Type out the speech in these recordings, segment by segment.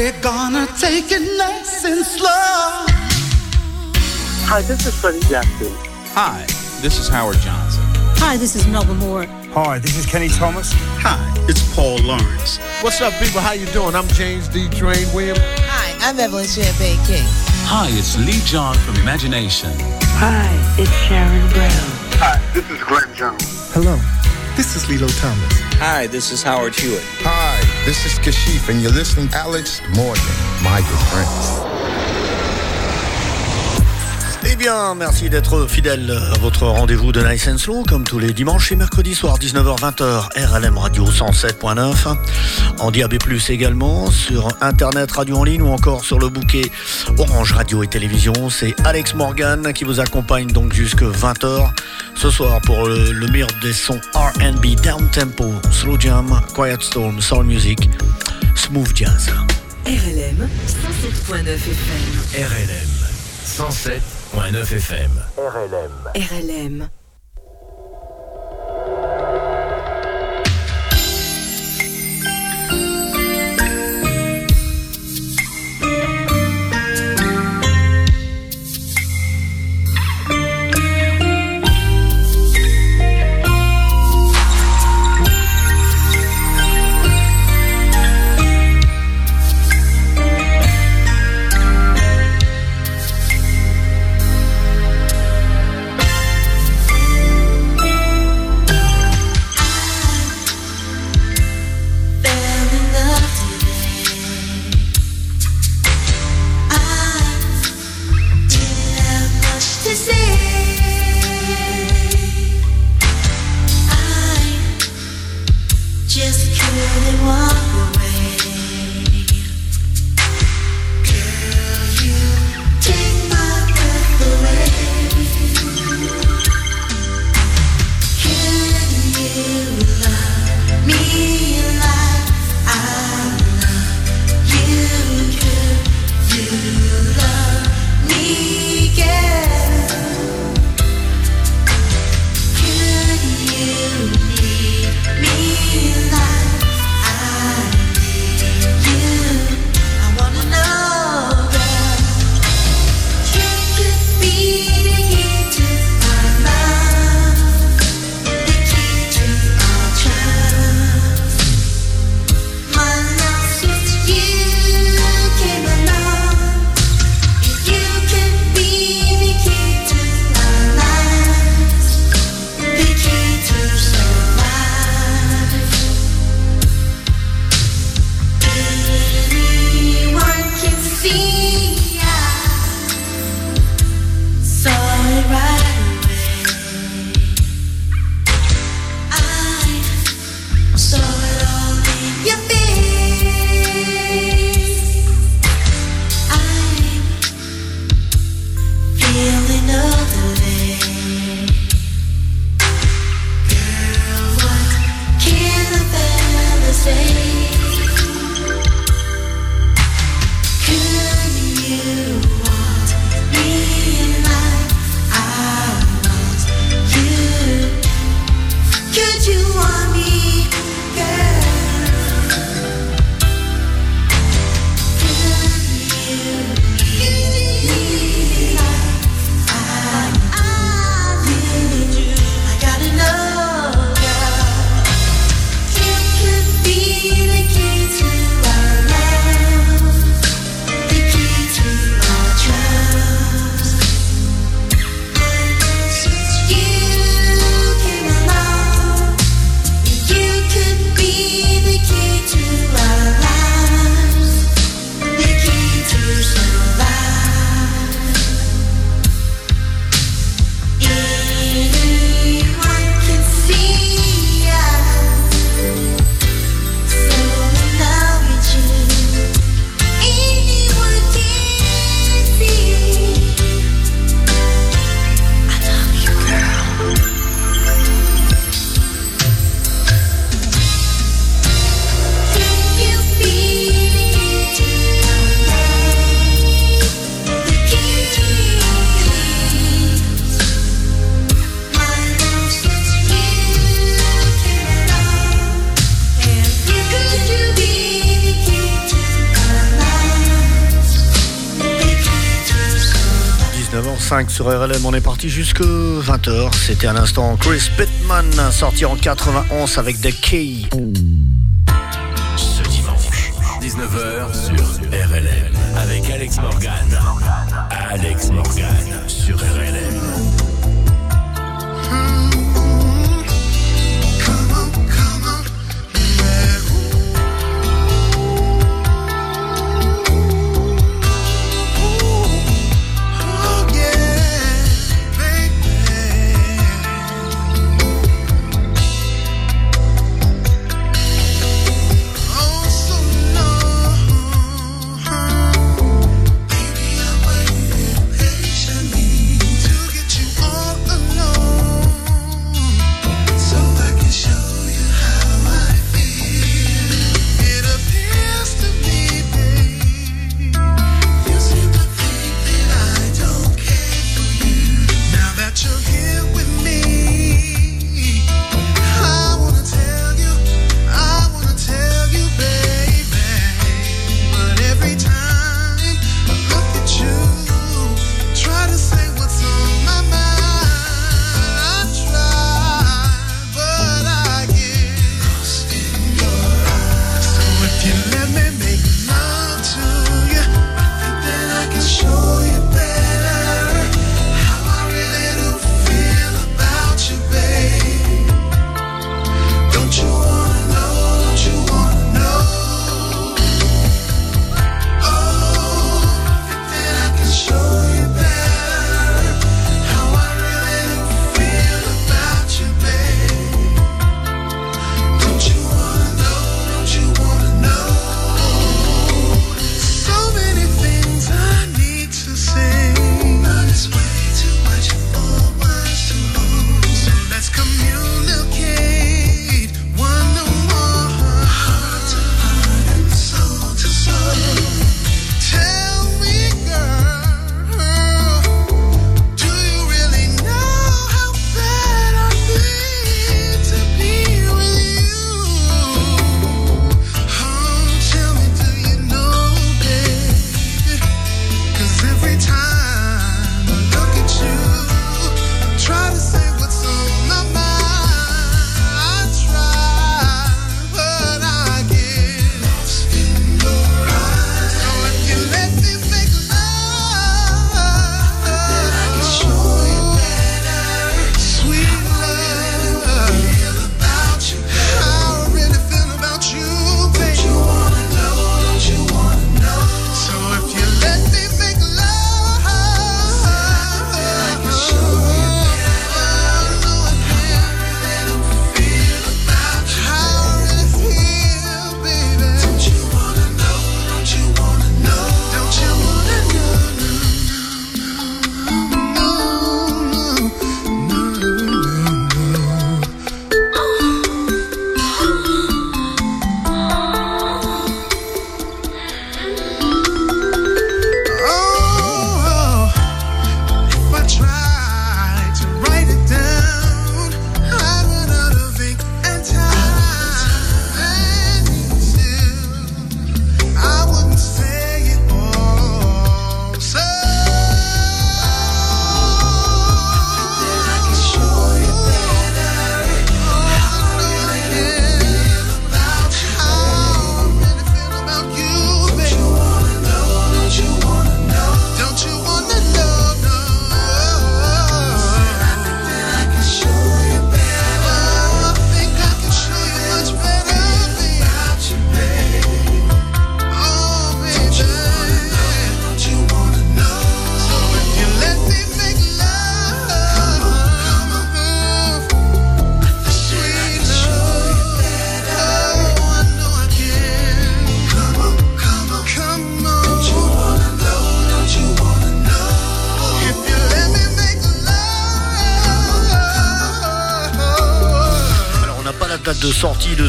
we're gonna take it nice and slow. Hi, this is Freddie Jackson. Hi, this is Howard Johnson. Hi, this is Melba Moore. Hi, this is Kenny Thomas. Hi, it's Paul Lawrence. What's up, people? How you doing? I'm James D. Train Williams. Hi, I'm Evelyn Champagne King. Hi, it's Lee John from Imagination. Hi, it's Sharon Brown. Hi, this is Glenn Jones. Hello, this is Lilo Thomas. Hi, this is Howard Hewitt. Hi, this is Kashif, and you're listening to Alex Morgan, my good friends. Bien, merci d'être fidèle à votre rendez-vous de Nice and Slow, comme tous les dimanches et mercredis soirs, 19h-20h, RLM Radio 107.9, en DAB+, également, sur Internet, radio en ligne, ou encore sur le bouquet Orange Radio et Télévision. C'est Alex Morgan qui vous accompagne donc jusque 20h, ce soir pour le, le meilleur des sons R&B, down-tempo, slow jam, quiet storm, soul music, smooth jazz. RLM 107.9 FM. RLM 107.9 FM. RLM. RLM. Sur RLM. On est parti jusque 20h. C'était à l'instant Chris Pittman, sorti en 91 avec The Key. Ce dimanche, 19h sur RLM, avec Alex Morgan. Alex Morgan sur RLM.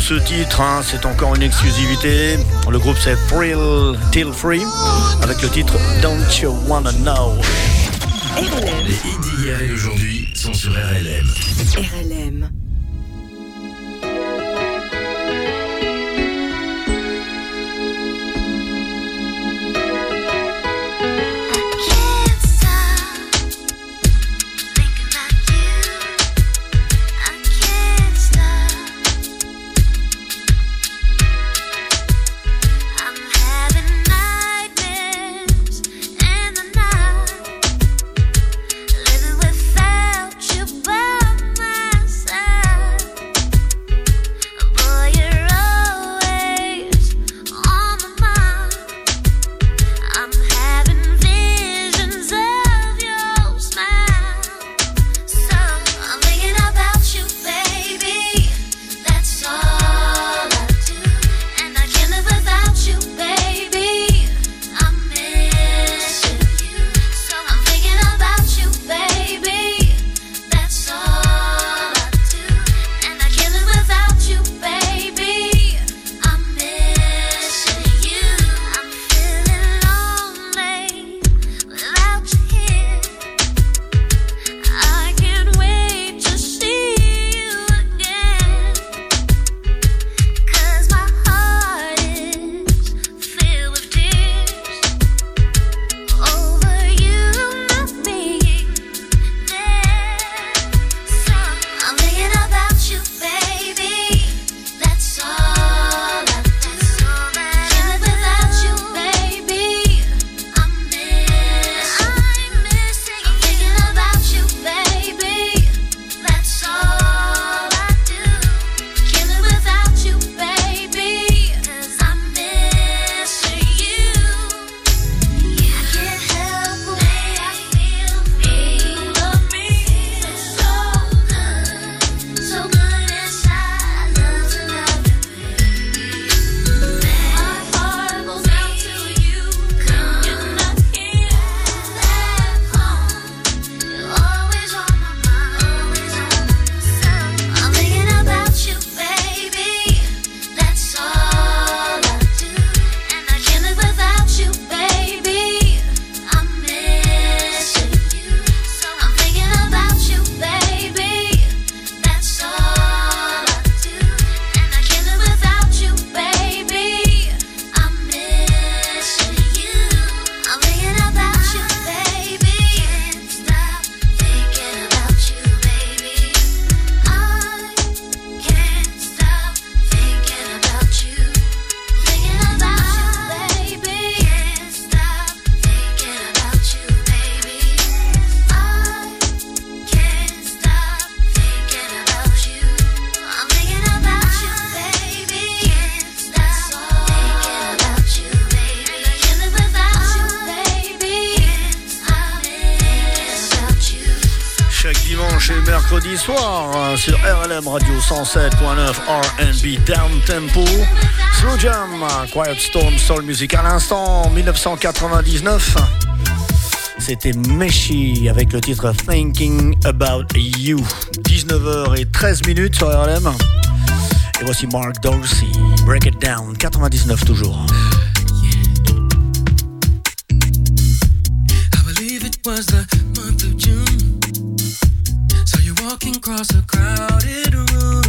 Ce titre, hein, c'est encore une exclusivité. Le groupe c'est Thrill Till Free avec le titre Don't You Wanna Know. Les hits d'hier et aujourd'hui sont sur RLM. RLM. dimanche mercredi soir hein, sur RLM Radio 107.9 R&B Down Tempo, Slow Jam, Quiet Storm Soul Music. À l'instant, 1999, c'était Meshi avec le titre Thinking About You. 19h13 minutes sur RLM. Et voici Mark Dorsey, Break It Down, 99 toujours. a crowded room.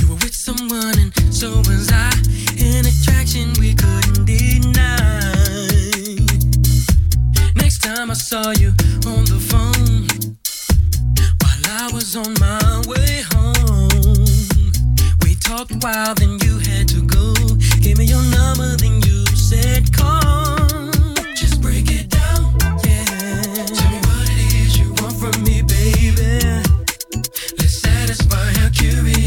You were with someone, and so was I. An attraction we couldn't deny. Next time I saw you on the phone, while I was on my way home, we talked a while, then you had to go. Gave me your number, then you said call.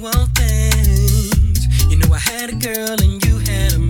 world things. You know I had a girl and you had a man.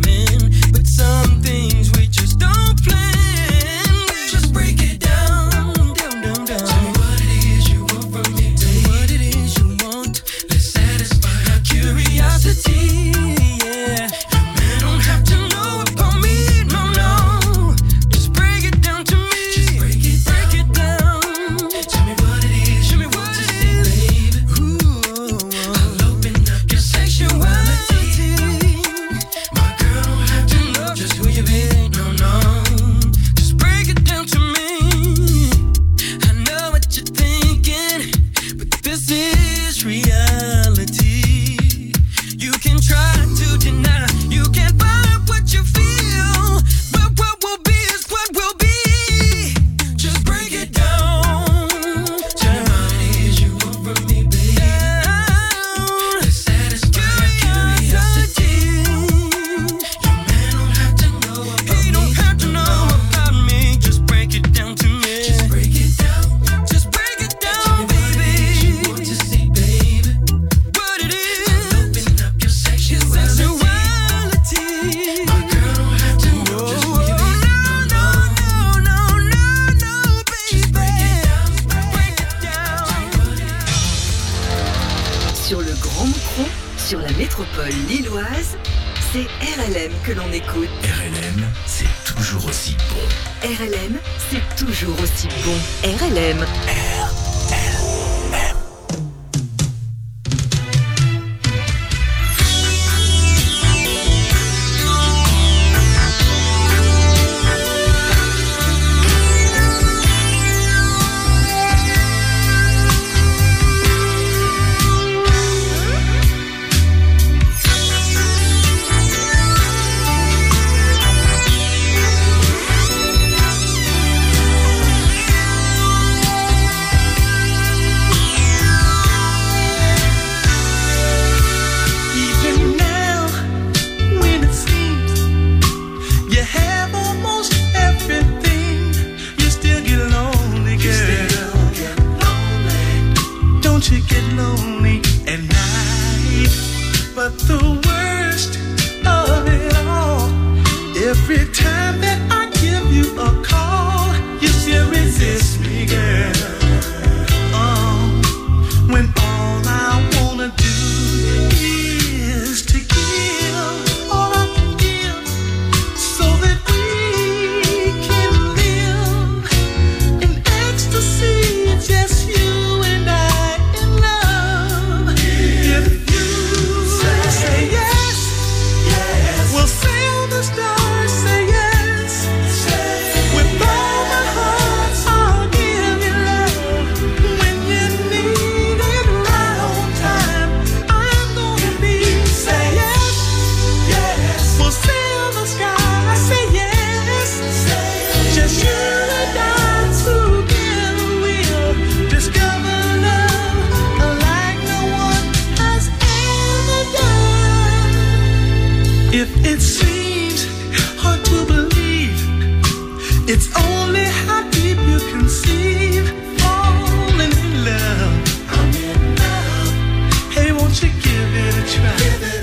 Won't you give it a try?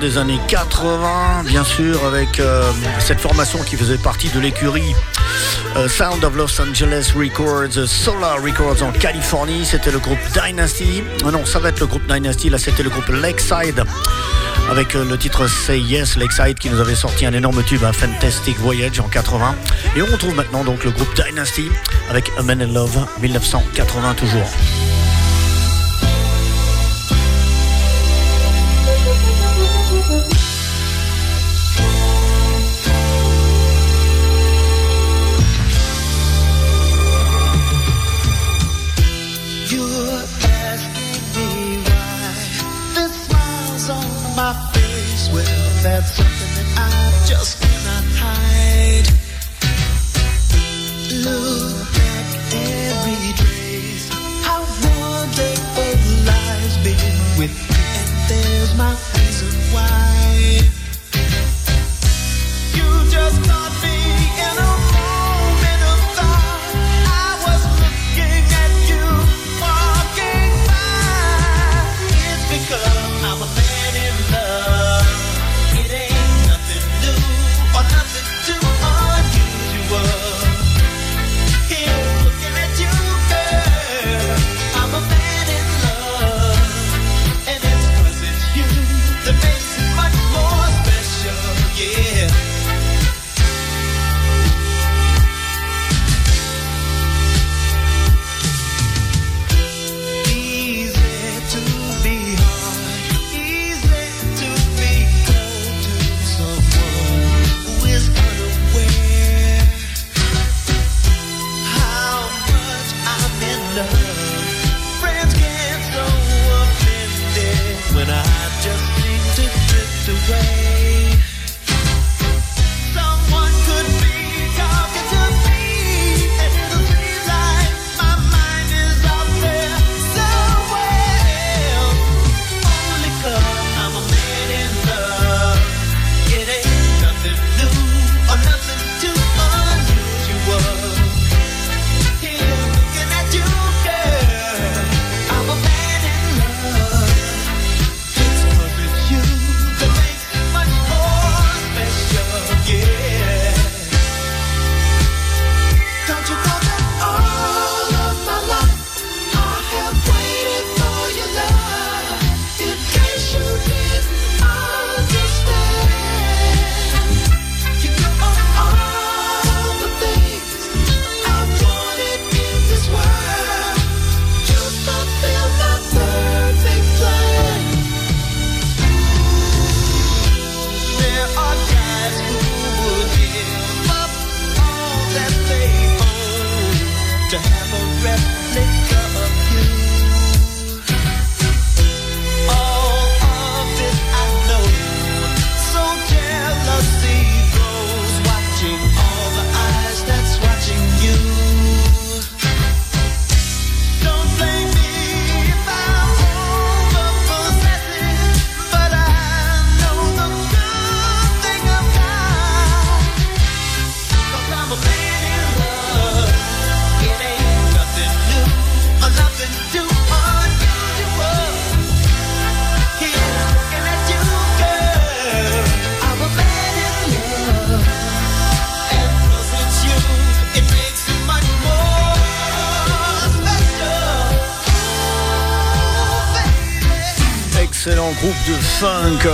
Des années 80, bien sûr, avec euh, cette formation qui faisait partie de l'écurie euh, Sound of Los Angeles Records, Solar Records en Californie. C'était le groupe Dynasty. Ah non, ça va être le groupe Dynasty. Là, c'était le groupe Lakeside avec euh, le titre Say Yes Lakeside qui nous avait sorti un énorme tube, un Fantastic Voyage en 80. Et on retrouve maintenant donc le groupe Dynasty avec A Man in Love 1980 toujours.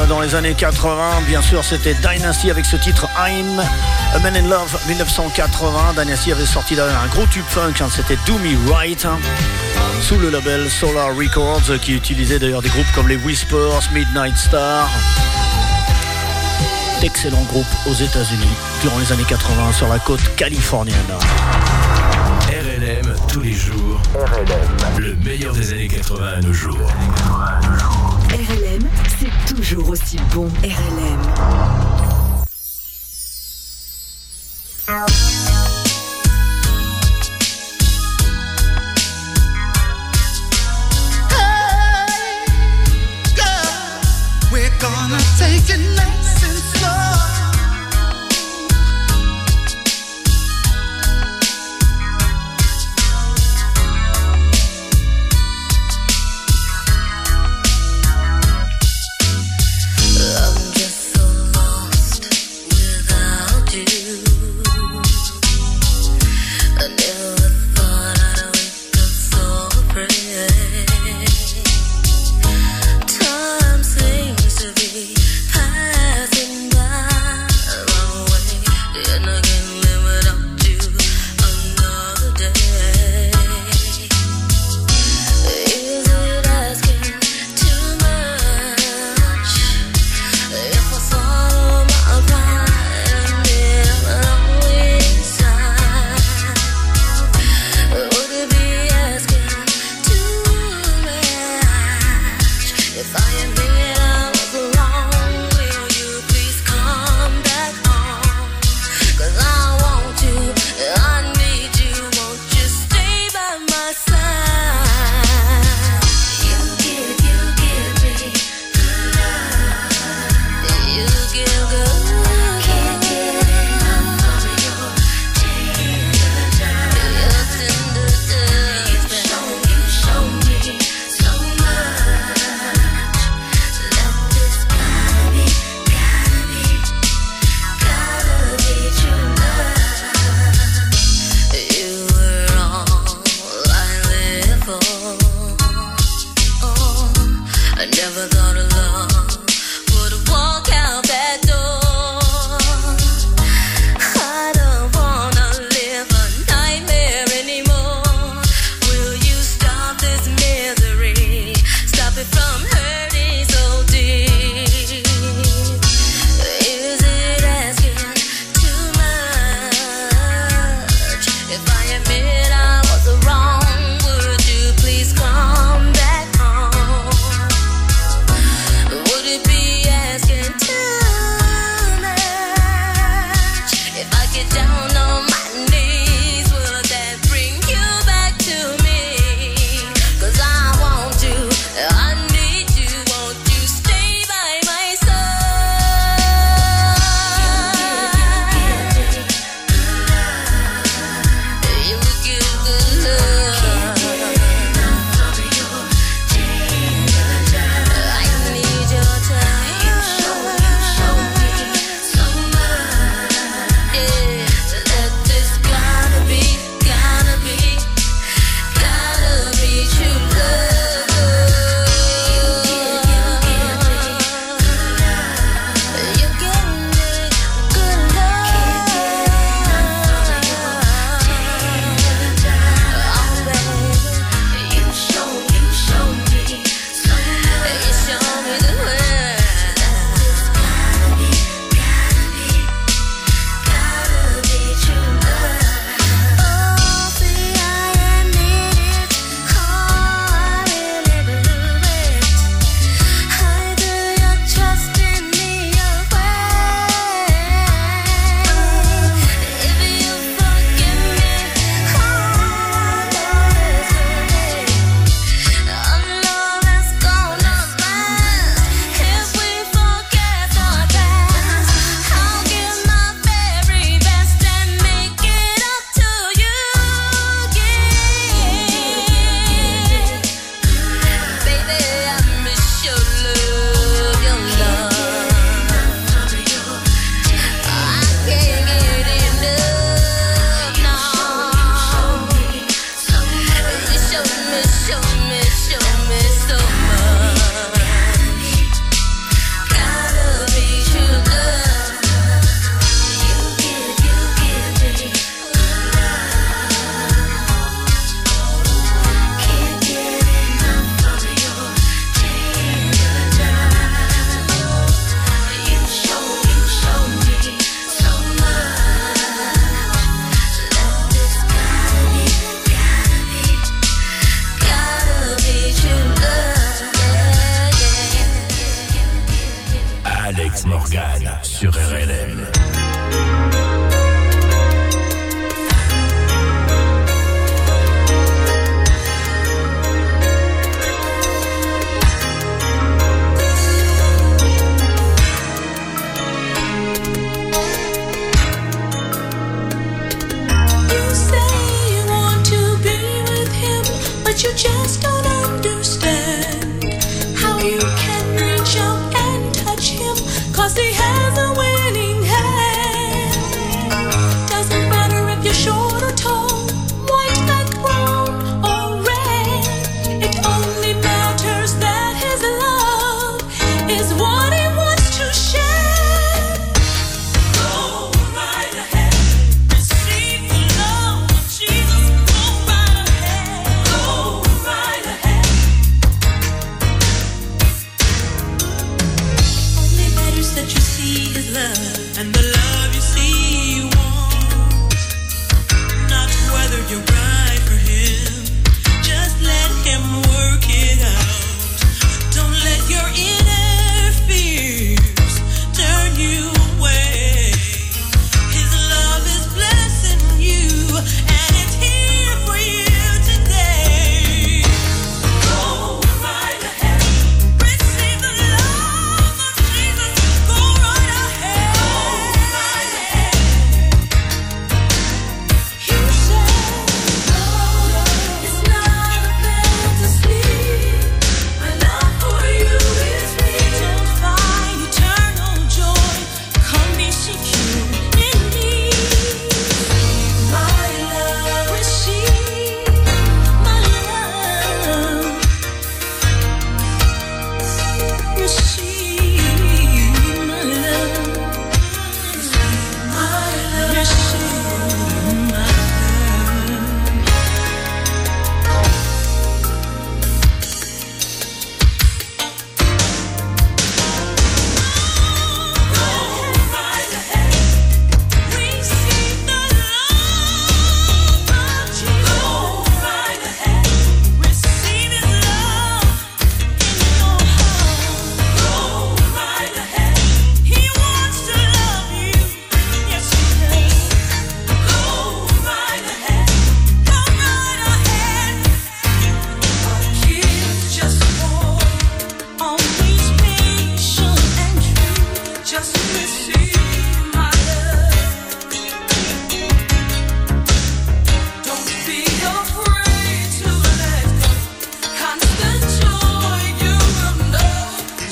dans les années 80. Bien sûr, c'était Dynasty avec ce titre I'm a Man in Love 1980. Dynasty avait sorti un gros tube funk, hein. c'était Do Me Right, hein. sous le label Solar Records, qui utilisait d'ailleurs des groupes comme les Whispers, Midnight Star. D'excellents groupes aux États-Unis durant les années 80 sur la côte californienne. RLM tous les jours. Le meilleur des années 80 à nos jours. RLM, c'est toujours aussi bon. RLM.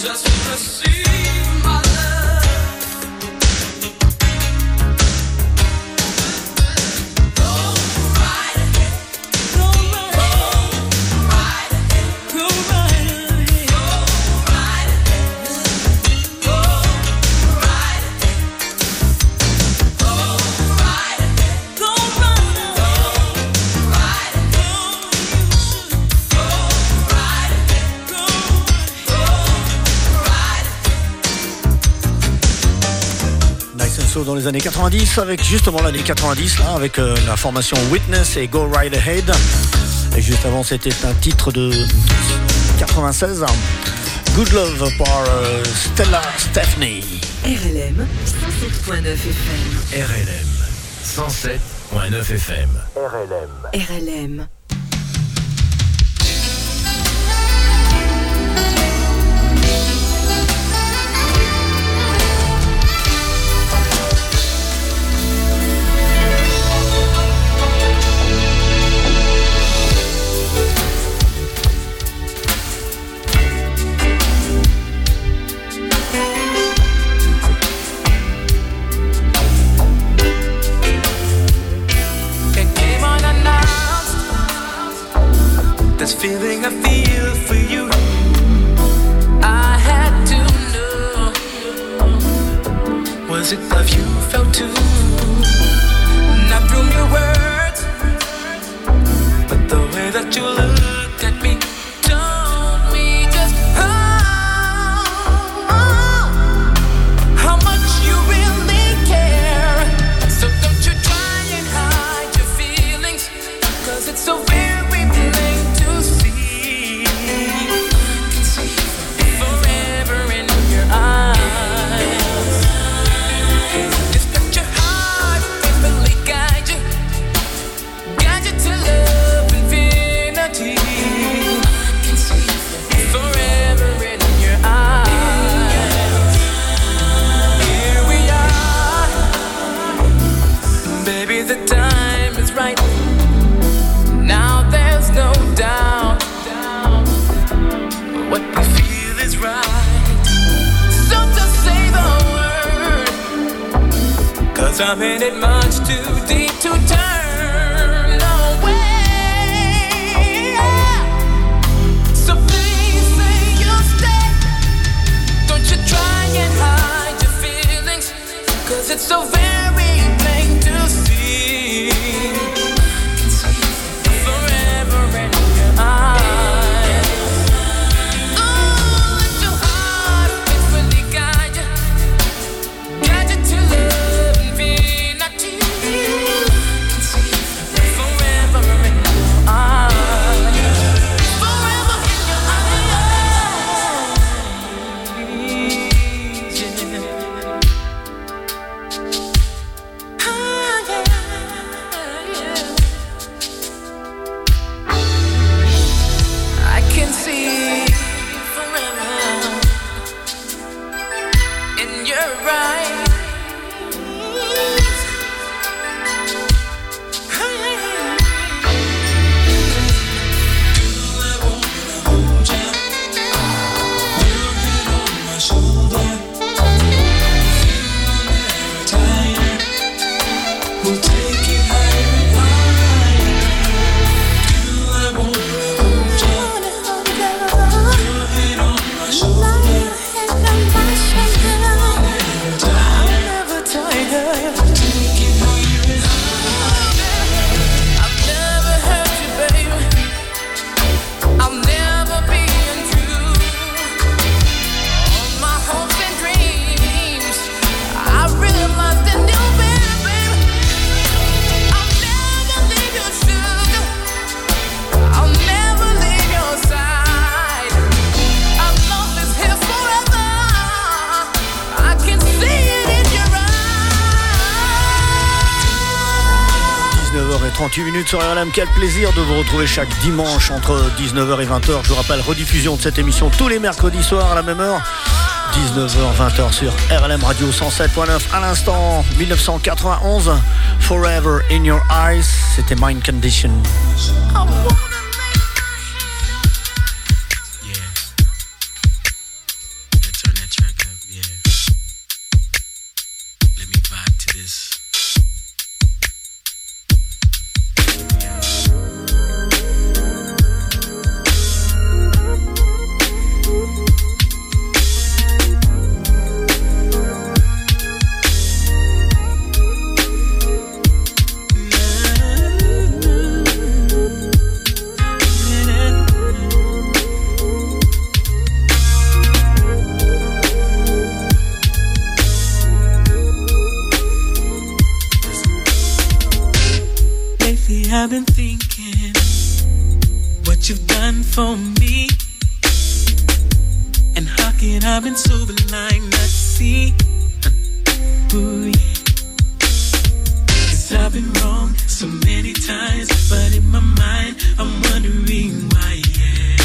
just to see. années 90, avec justement l'année 90, là, avec euh, la formation Witness et Go Right Ahead. Et juste avant, c'était un titre de 96. Good Love par euh, Stella Stephanie. RLM 107.9 FM. RLM 107.9 FM. RLM. RLM. I feel sur RLM. Quel plaisir de vous retrouver chaque dimanche entre 19h et 20h. Je vous rappelle, rediffusion de cette émission tous les mercredis soirs à la même heure. 19h, 20h sur RLM Radio 107.9. À l'instant, 1991, Forever in Your Eyes. C'était Mind Condition. Turn Lately I've been thinking what you've done for me. And how can I've been so blind not see? Ooh, yeah. Cause I've been wrong so many times, but in my mind I'm wondering why, yeah.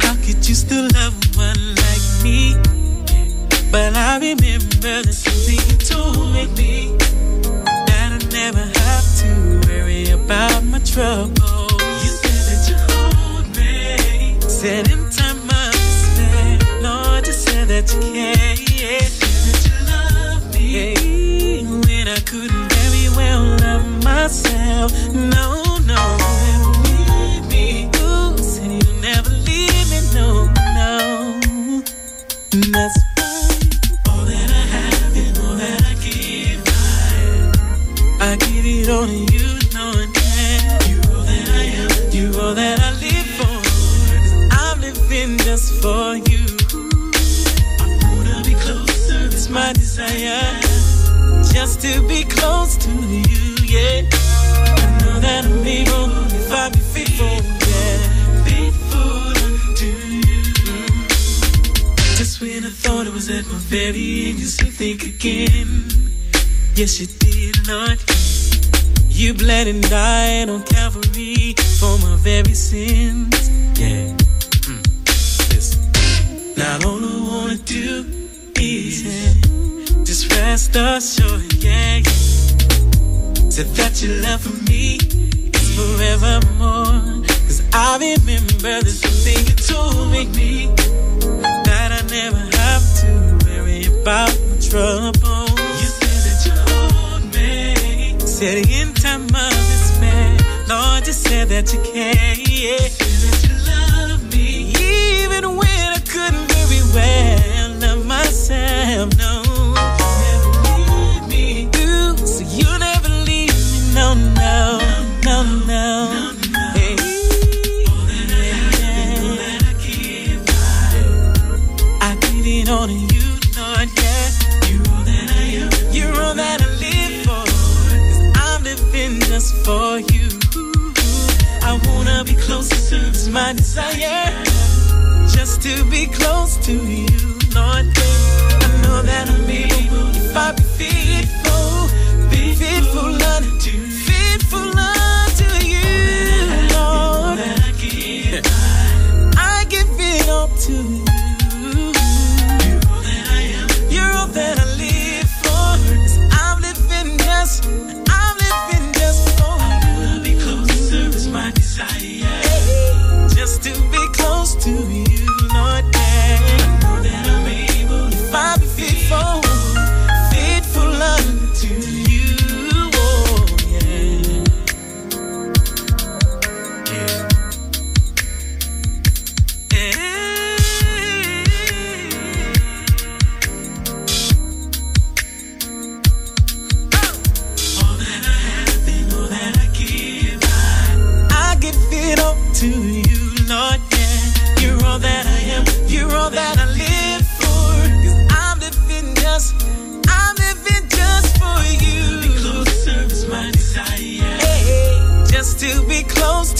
How could you still love one like me? But I remember the something you told me about my trouble. You said that you hold me. Said in time of despair, Lord, you said that you care. Yeah. That you love me. When I couldn't very well love myself. No, desire, just to be close to you, yeah. I know that I'm able if I be faithful, yeah. Faithful unto you. Just when I thought it was at my very end, you said think again. Yes, you did, Lord. You bled and died on Calvary for my very sins. Yeah. Mm. Listen. Now all just a show, yeah. Said that your love for me is forevermore. Cause I remember this thing you told me that I never have to worry about my trouble. You said that you hold me. Said in time of despair, Lord, you said that you care, yeah. Desire just to be close to you.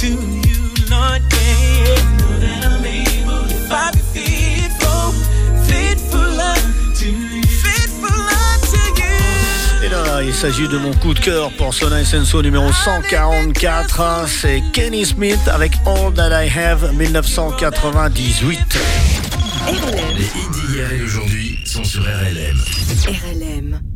Et là, il s'agit de mon coup de cœur pour Sona Senso numéro 144. C'est Kenny Smith avec All That I Have 1998. Les hits d'hier et aujourd'hui sont sur RLM. RLM.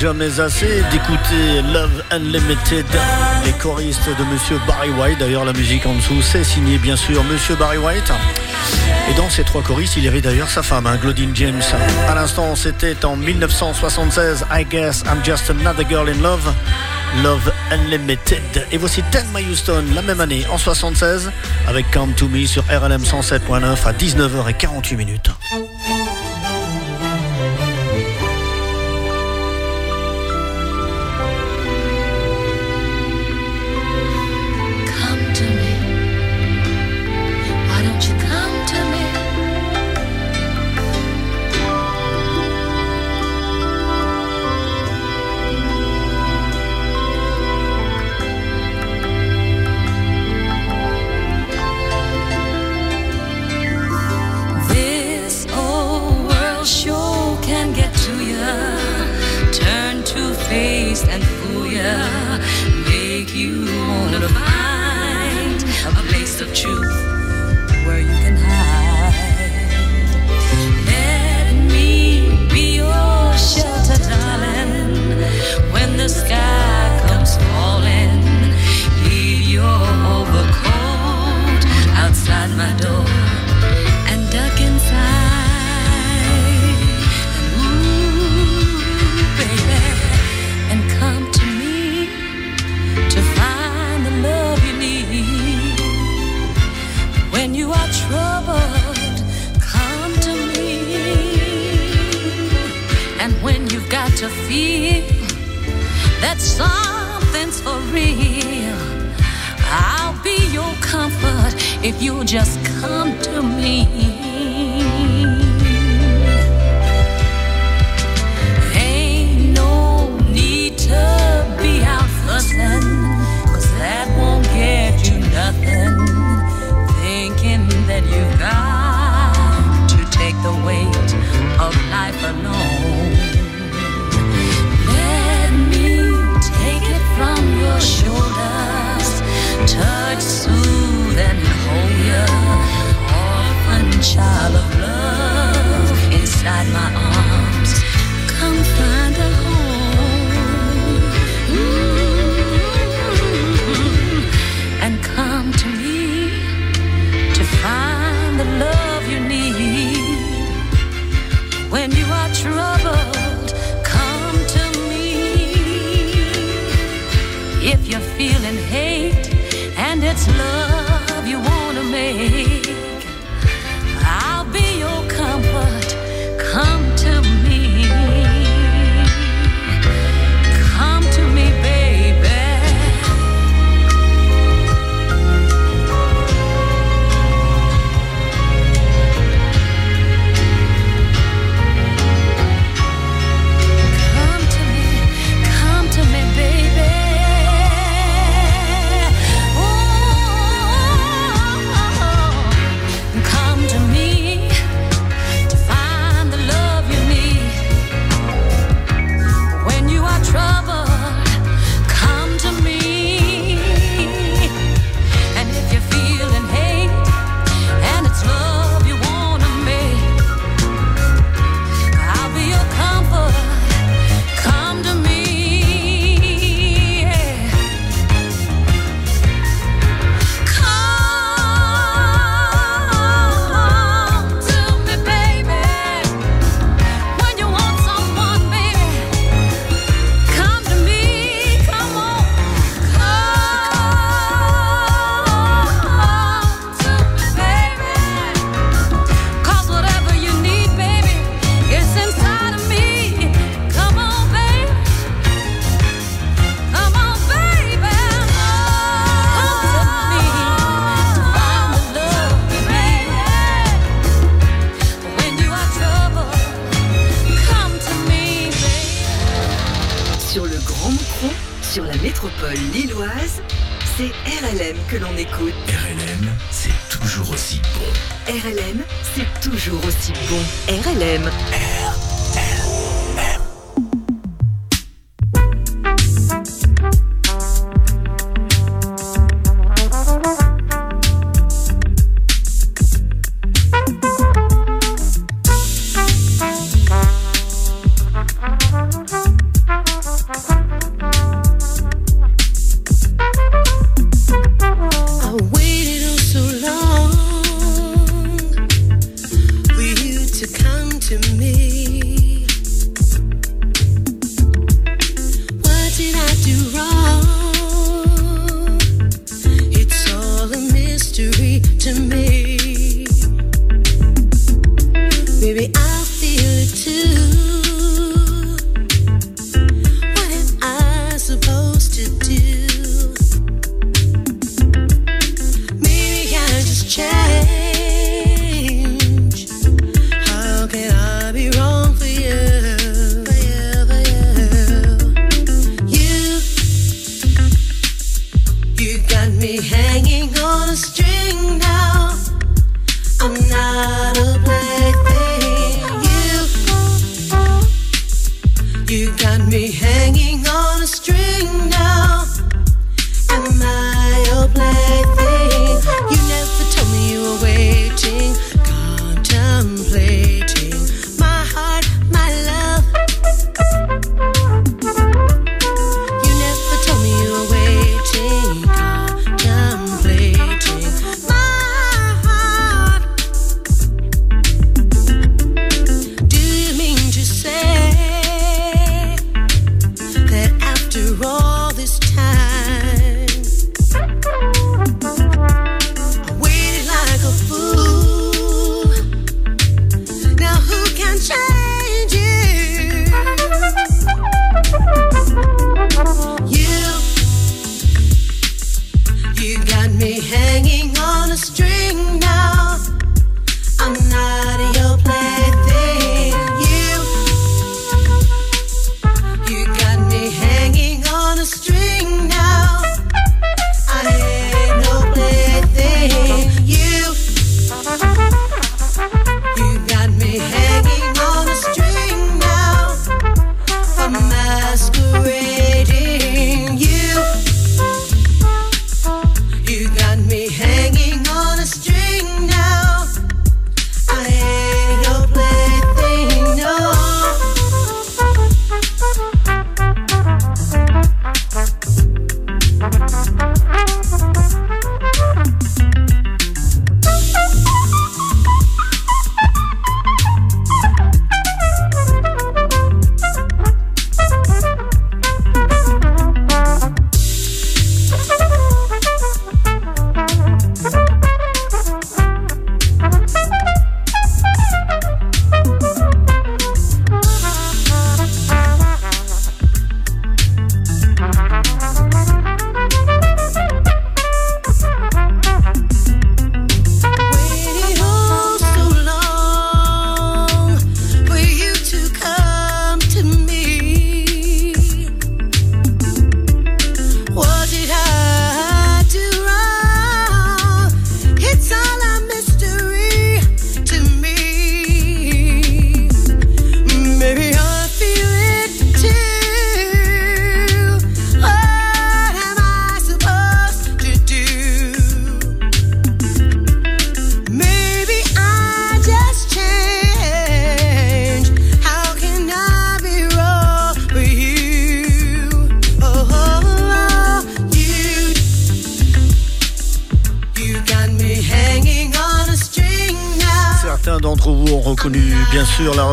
Jamais assez d'écouter Love Unlimited, les choristes de Monsieur Barry White. D'ailleurs, la musique en dessous, c'est signé bien sûr Monsieur Barry White. Et dans ces trois choristes, il y avait d'ailleurs sa femme, hein, Claudine James. À l'instant, c'était en 1976, I Guess I'm Just Another Girl in Love, Love Unlimited. Et voici Thelma Houston, la même année, en 76, avec Come To Me sur RLM 107.9 à 19h48 minutes. Truth where you can hide. Let me be your shelter, darling. When the sky comes falling, leave your overcoat outside my door feel that something's for real, I'll be your comfort if you'll just come to me. Ain't no need to be out that won't get you nothing. Thinking that you've got to take the weight of life alone. Shoulders, touch, soothe, and hold you. Orphan child of love inside my arms. Come find écoute. RLM, c'est toujours aussi bon. RLM, c'est toujours aussi bon. RLM. Thank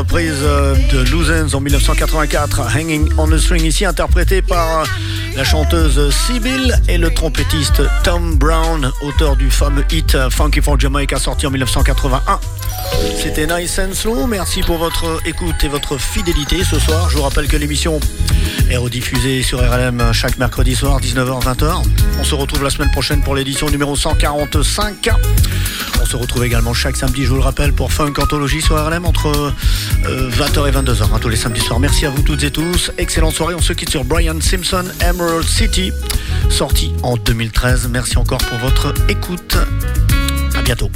reprise euh, de Losens en 1984, Hanging on a String, ici interprétée par euh, la chanteuse Sibyl et le trompettiste Tom Brown, auteur du fameux hit euh, Funky for Jamaica sorti en 1981. C'était Nice and Slow, merci pour votre écoute et votre fidélité ce soir. Je vous rappelle que l'émission est rediffusée sur RLM chaque mercredi soir, 19h-20h. On se retrouve la semaine prochaine pour l'édition numéro 145. Se retrouve également chaque samedi, je vous le rappelle, pour Funk Anthologie sur RLM entre euh, 20h et 22h, hein, tous les samedis soirs. Merci à vous toutes et tous. Excellente soirée. On se quitte sur Brian Simpson, Emerald City, sorti en 2013. Merci encore pour votre écoute. À bientôt.